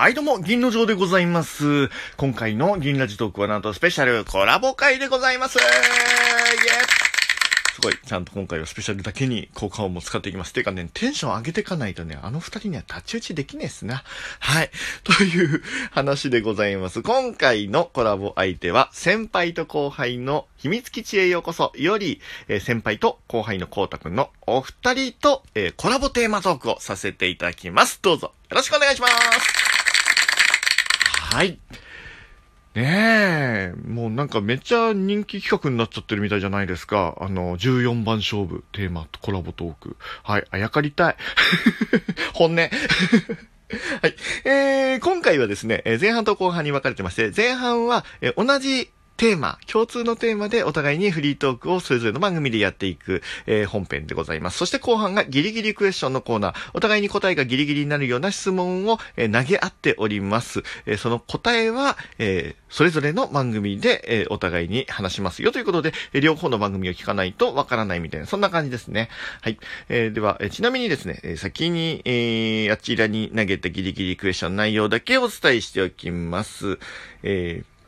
はい、どうも、銀の城でございます。今回の銀ラジトークはなんとスペシャルコラボ会でございます。イエーすごい、ちゃんと今回はスペシャルだけに効果音も使っていきます。ていうかね、テンション上げていかないとね、あの二人には太刀打ちできねえっすな。はい。という話でございます。今回のコラボ相手は、先輩と後輩の秘密基地へようこそより、えー先輩と後輩のこうたくんのお二人と、えーコラボテーマトークをさせていただきます。どうぞ、よろしくお願いします。はい。ねえ、もうなんかめっちゃ人気企画になっちゃってるみたいじゃないですか。あの、14番勝負、テーマとコラボトーク。はい、あやかりたい。本音。はい。えー、今回はですね、前半と後半に分かれてまして、前半は、え同じテーマ、共通のテーマでお互いにフリートークをそれぞれの番組でやっていく、えー本編でございます。そして後半がギリギリクエスチョンのコーナー。お互いに答えがギリギリになるような質問を、えー投げ合っております。えーその答えは、えーそれぞれの番組で、えーお互いに話しますよということで、えー両方の番組を聞かないとわからないみたいな、そんな感じですね。はい。えーでは、えーちなみにですね、えー先に、えーあちらに投げたギリギリクエスチョン内容だけお伝えしておきます。えー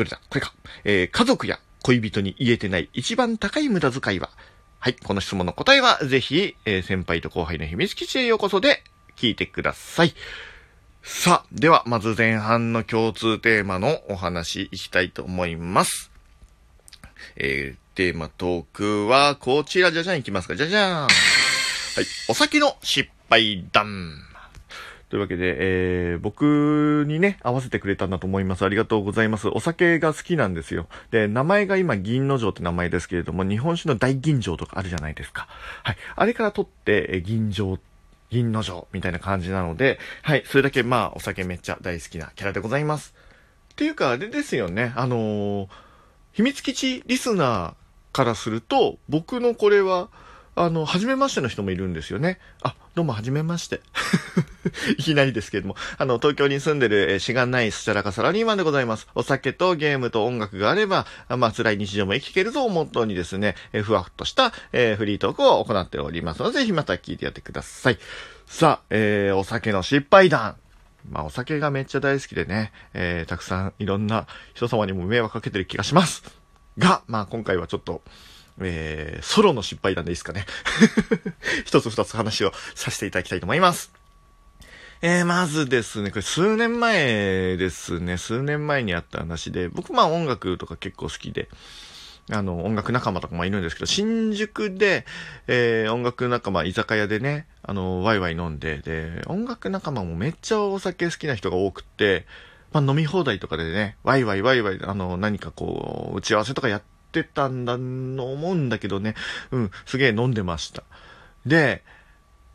どれだ？これか。えー家族や恋人に言えてない一番高い無駄遣いは？はい。この質問の答えは、ぜひ、えー先輩と後輩の秘密基地へようこそで聞いてください。さあ、では、まず前半の共通テーマのお話いきたいと思います。えー、テーマトークは、こちら、じゃじゃんいきますか。じゃじゃーん。はい。お酒の失敗談。というわけで、えー、僕にね、合わせてくれたんだと思います。ありがとうございます。お酒が好きなんですよ。で、名前が今、銀の城って名前ですけれども、日本酒の大吟醸とかあるじゃないですか。はい。あれから取って、えー銀醸、銀の城みたいな感じなので、はい。それだけ、まあ、お酒めっちゃ大好きなキャラでございます。っていうか、あれですよね。あのー秘密基地リスナーからすると、僕のこれは、あの、初めましての人もいるんですよね。あ、どうも、初めまして。いきなりですけれども、あの、東京に住んでる、えー、しがないスチャラカサラリーマンでございます。お酒とゲームと音楽があれば、あまあ、辛い日常も生きていけるぞをモットーにですね、えーふわっとした、えーフリートークを行っておりますので、ぜひまた聞いてやってください。さあ、えーお酒の失敗談。まあ、お酒がめっちゃ大好きでね、えーたくさんいろんな人様にも迷惑かけてる気がします。が、まあ、今回はちょっと、えー、ソロの失敗談でいいですかね。一つ二つ話をさせていただきたいと思います。えー、まずですね、これ数年前ですね、数年前にあった話で、僕まあ音楽とか結構好きで、あの、音楽仲間とかもいるんですけど、新宿で、えー、音楽仲間、居酒屋でね、あの、ワイワイ飲んで、で、音楽仲間もめっちゃお酒好きな人が多くって、まあ飲み放題とかでね、ワイワイワイワイ、あの、何かこう、打ち合わせとかやってたんだ、思うんだけどね、うん、すげえ飲んでました。で、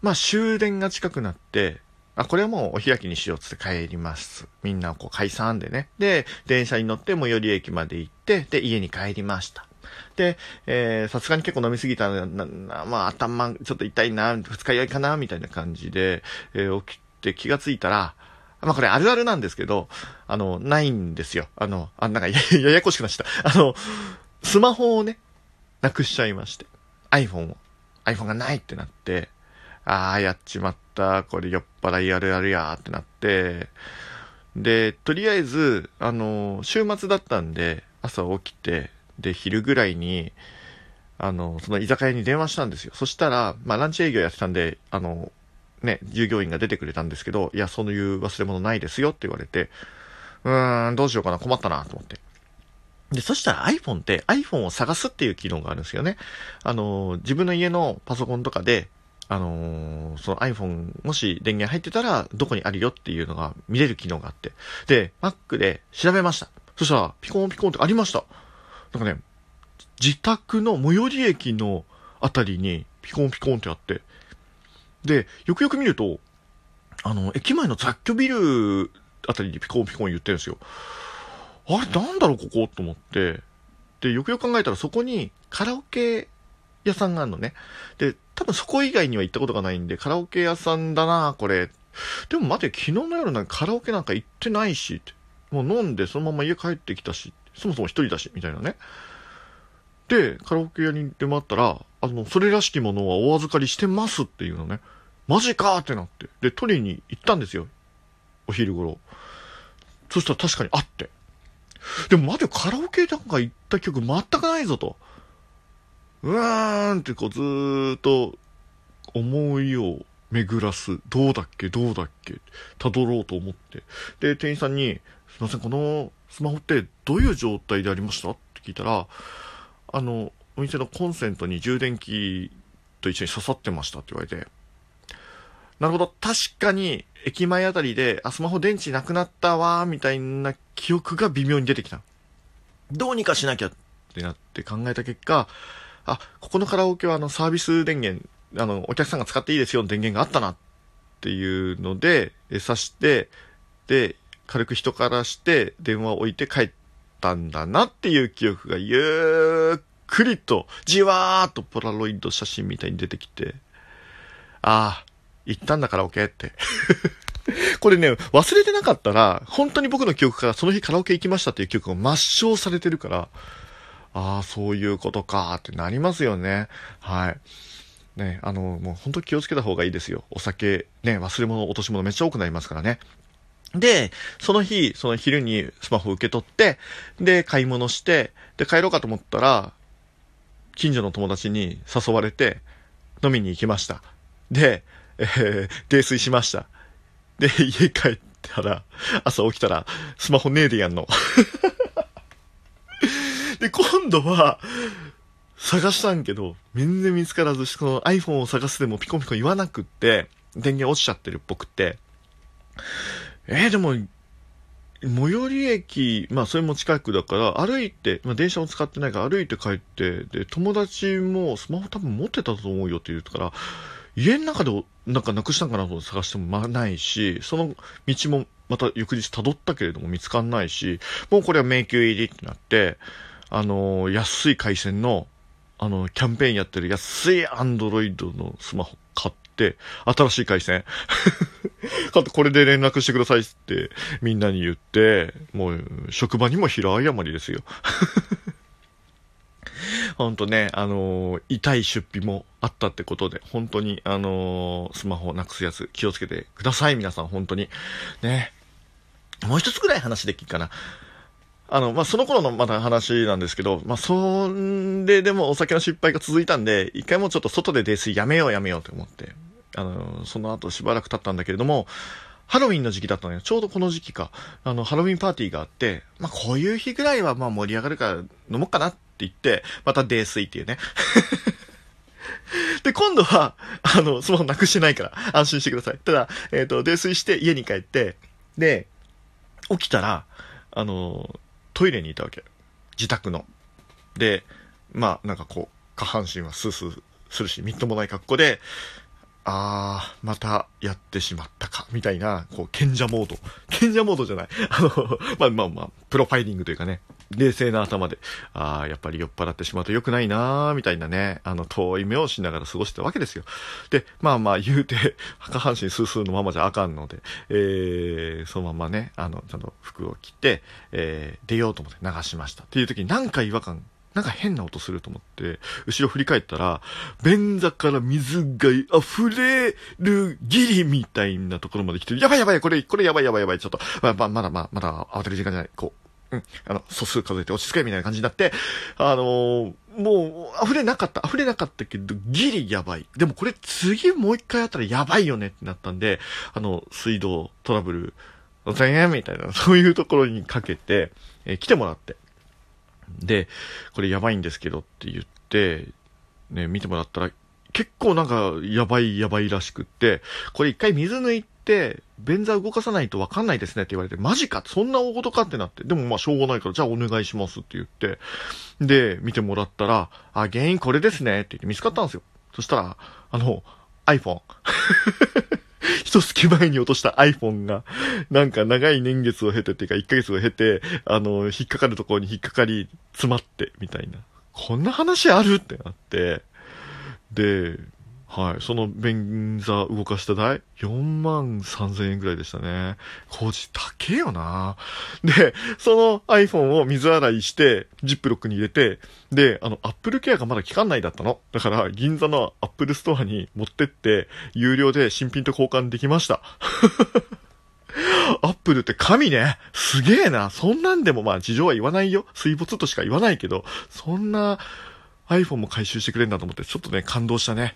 まあ終電が近くなって、あ、これはもうお開きにしようっつって帰ります。みんなこう解散でね。で、電車に乗って最寄り駅まで行って、で、家に帰りました。で、えー、さすがに結構飲みすぎたな、なまあ頭ちょっと痛いな、二日酔いかな、みたいな感じで、えー起きて気がついたら、まあこれあるあるなんですけど、あの、ないんですよ。あの、あ、なんかやややこしくなっちゃった。あの、スマホをね、なくしちゃいまして。iPhone を。iPhone がないってなって、ああ、やっちまった。これ酔っ払いあるあるやーってなって、で、とりあえず、あの、週末だったんで、朝起きて、で、昼ぐらいに、あの、その居酒屋に電話したんですよ。そしたら、まあ、ランチ営業やってたんで、あの、ね、従業員が出てくれたんですけど、いや、そういう忘れ物ないですよって言われて、うーん、どうしようかな、困ったな、と思って。で、そしたら iPhone って iPhone を探すっていう機能があるんですよね。あの、自分の家のパソコンとかで、あのその iPhone もし電源入ってたらどこにあるよっていうのが見れる機能があって。で、Mac で調べました。そしたらピコンピコンってありました。なんかね、自宅の最寄り駅のあたりにピコンピコンってあって。で、よくよく見ると、あの、駅前の雑居ビルあたりにピコンピコン言ってるんですよ。あれ、なんだろう、ここと思って。で、よくよく考えたらそこにカラオケ屋さんがあるのね。で、多分そこ以外には行ったことがないんで、カラオケ屋さんだな、これ。でも待て、昨日の夜なんかカラオケなんか行ってないし、もう飲んでそのまま家帰ってきたし、そもそも一人だし、みたいなね。で、カラオケ屋に出回ったら、あの、それらしきものはお預かりしてますっていうのね。マジかーってなって。で、取りに行ったんですよ。お昼頃。そしたら確かにあって。でも待てよ、カラオケなんか行った曲全くないぞと。うわーんってこうずーっと思いを巡らす。どうだっけ？どうだっけ？辿ろうと思って。で、店員さんに、すいません、このスマホってどういう状態でありました？って聞いたら、あの、お店のコンセントに充電器と一緒に刺さってましたって言われて、なるほど、確かに駅前あたりで、あ、スマホ電池なくなったわーみたいな記憶が微妙に出てきた。どうにかしなきゃってなって考えた結果、あ、ここのカラオケはあのサービス電源、あの、お客さんが使っていいですよの電源があったなっていうので、え、刺して、で、軽く人からして電話を置いて帰ったんだなっていう記憶がゆっくりと、じわーっとポラロイド写真みたいに出てきて、ああ、行ったんだカラオケって。これね、忘れてなかったら、本当に僕の記憶からその日カラオケ行きましたっていう記憶が抹消されてるから、ああ、そういうことかってなりますよね。はい。ね、あの、もう本当気をつけた方がいいですよ。お酒、ね、忘れ物、落とし物めっちゃ多くなりますからね。で、その日、その昼にスマホ受け取って、で、買い物して、で、帰ろうかと思ったら、近所の友達に誘われて、飲みに行きました。で、えー、泥酔しました。で、家帰ったら、朝起きたら、スマホねえでやんの。で、今度は、探したんけど、全然見つからず、この iPhone を探すでもピコピコ言わなくって、電源落ちちゃってるっぽくて、えー、でも、最寄り駅、まあそれも近くだから、歩いて、まあ電車も使ってないから歩いて帰って、で、友達もスマホ多分持ってたと思うよって言うから、家の中でなんかなくしたんかなと探してもまないし、その道もまた翌日辿ったけれども見つかんないし、もうこれは迷宮入りってなって、あのー、安い回線の、あの、キャンペーンやってる安いアンドロイドのスマホ買って、新しい回線 買ってこれで連絡してくださいってみんなに言って、もう職場にも平謝りですよ。ほんとね、あのー、痛い出費もあったってことで、本当に、あのー、スマホをなくすやつ気をつけてください、皆さん、本当に。ね。もう一つぐらい話できるかな。あの、まあ、その頃のまだ話なんですけど、まあ、それでもお酒の失敗が続いたんで、一回もちょっと外で泥酔やめようやめようと思って、あの、その後しばらく経ったんだけれども、ハロウィンの時期だったのよ。ちょうどこの時期か。あの、ハロウィンパーティーがあって、まあ、こういう日ぐらいはま盛り上がるから飲もうかなっ言って、また泥酔っていうね。で、今度は、あの、スマホなくしてないから、安心してください。ただ、えっ、ー、と、泥酔して家に帰って、で、起きたら、あの、トイレにいたわけ。自宅の。で、まあ、なんかこう、下半身はスースーするし、みっともない格好で、あー、またやってしまったか、みたいな、こう、賢者モード。賢者モードじゃない。あの、まあまあまあ、プロファイリングというかね、冷静な頭で、あー、やっぱり酔っ払ってしまうと良くないなー、みたいなね、あの、遠い目をしながら過ごしてたわけですよ。で、まあまあ言うて、下半身スースーのままじゃあかんので、えー、そのままね、あの、ちゃんと服を着て、えー、出ようと思って流しました。っていう時に何か違和感なんか変な音すると思って、後ろ振り返ったら、便座から水が溢れるギリみたいなところまで来て、やばいやばい、これ、これやばいやばいやばい、ちょっと、まあ、まあ、まだまあ、まだ慌てる時間じゃない、こう、あの、素数数えて落ち着けみたいな感じになって、あのー、もう、溢れなかった、溢れなかったけど、ギリやばい。でもこれ次もう一回やったらやばいよねってなったんで、あの、水道トラブル、大変みたいな、そういうところにかけて、えー、来てもらって。で、これやばいんですけどって言って、ね、見てもらったら、結構なんか、やばいやばいらしくって、これ一回水抜いて、便座動かさないとわかんないですねって言われて、マジかそんな大事かってなって、でもまあしょうがないから、じゃあお願いしますって言って、で、見てもらったら、あ、原因これですねって言って見つかったんですよ。そしたら、あの、iPhone。一月前に落とした iPhone が、なんか長い年月を経てっていうか、1ヶ月を経て、あの、引っかかるところに引っかかり、詰まって、みたいな。こんな話あるってなって、で、はい。その便座動かした代、4万3000円ぐらいでしたね。工事高えよなで、その iPhone を水洗いして、ジップロックに入れて、で、あの、Apple Care がまだ期間内だったの。だから、銀座の Apple Store に持ってって、有料で新品と交換できました。アップルって神ね。すげえな。そんなんでもまあ事情は言わないよ。水没としか言わないけど、そんな iPhone も回収してくれるんだと思って、ちょっとね、感動したね。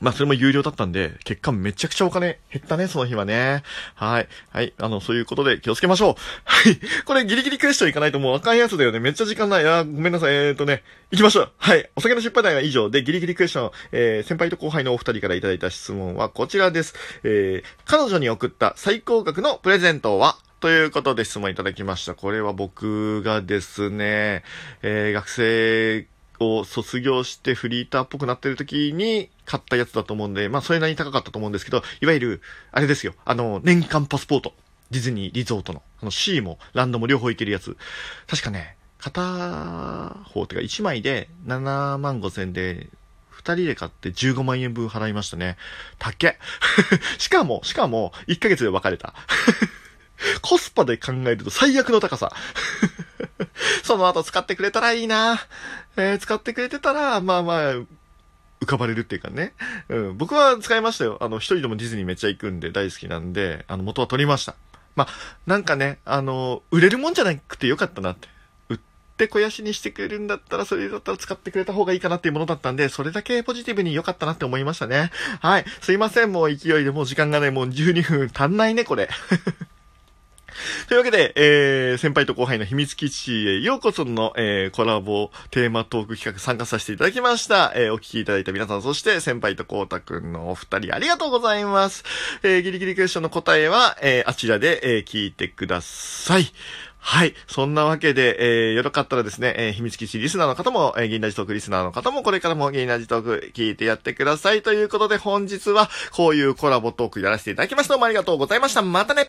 まあ、それも有料だったんで、結果めちゃくちゃお金減ったね、その日はね。はい。はい。あの、そういうことで気をつけましょう。はい。これギリギリクエスチョンいかないともうあかんやつだよね。めっちゃ時間ない。あ、ごめんなさい。えーとね、行きましょう。はい。お酒の失敗談は以上で、ギリギリクエスチョン、えー、先輩と後輩のお二人からいただいた質問はこちらです。えー、彼女に送った最高額のプレゼントは？ということで質問いただきました。これは僕がですね、えー、学生を卒業してフリーターっぽくなってる時に買ったやつだと思うんで、まあそれなりに高かったと思うんですけど、いわゆる、あれですよ、あの、年間パスポート。ディズニーリゾートの、あの C もランドも両方行けるやつ。確かね、片方ってか1枚で7万5千で、2人で買って15万円分払いましたね。たっけ。しかも、しかも、1ヶ月で別れた。コスパで考えると最悪の高さ。その後使ってくれたらいいな。えー、使ってくれてたら、まあまあ、浮かばれるっていうかね。うん。僕は使いましたよ。あの、一人でもディズニーめっちゃ行くんで大好きなんで、あの、元は取りました。まあ、なんかね、あの、売れるもんじゃなくてよかったなって。売って肥やしにしてくれるんだったら、それだったら使ってくれた方がいいかなっていうものだったんで、それだけポジティブに良かったなって思いましたね。はい。すいません、もう勢いでもう時間がね、もう12分足んないね、これ。というわけで、えー、先輩と後輩の秘密基地へようこその、えー、コラボテーマトーク企画参加させていただきました。えー、お聞きいただいた皆さん、そして先輩とこうたくんのお二人ありがとうございます。えー、ギリギリクエスチョンの答えは、えー、あちらで、えー、聞いてください。はい。そんなわけで、えー、よろかったらですね、えー、秘密基地リスナーの方も、えー、銀ラジトークリスナーの方も、これからも銀ラジトーク聞いてやってください。ということで、本日は、こういうコラボトークやらせていただきました。どうもありがとうございました。またね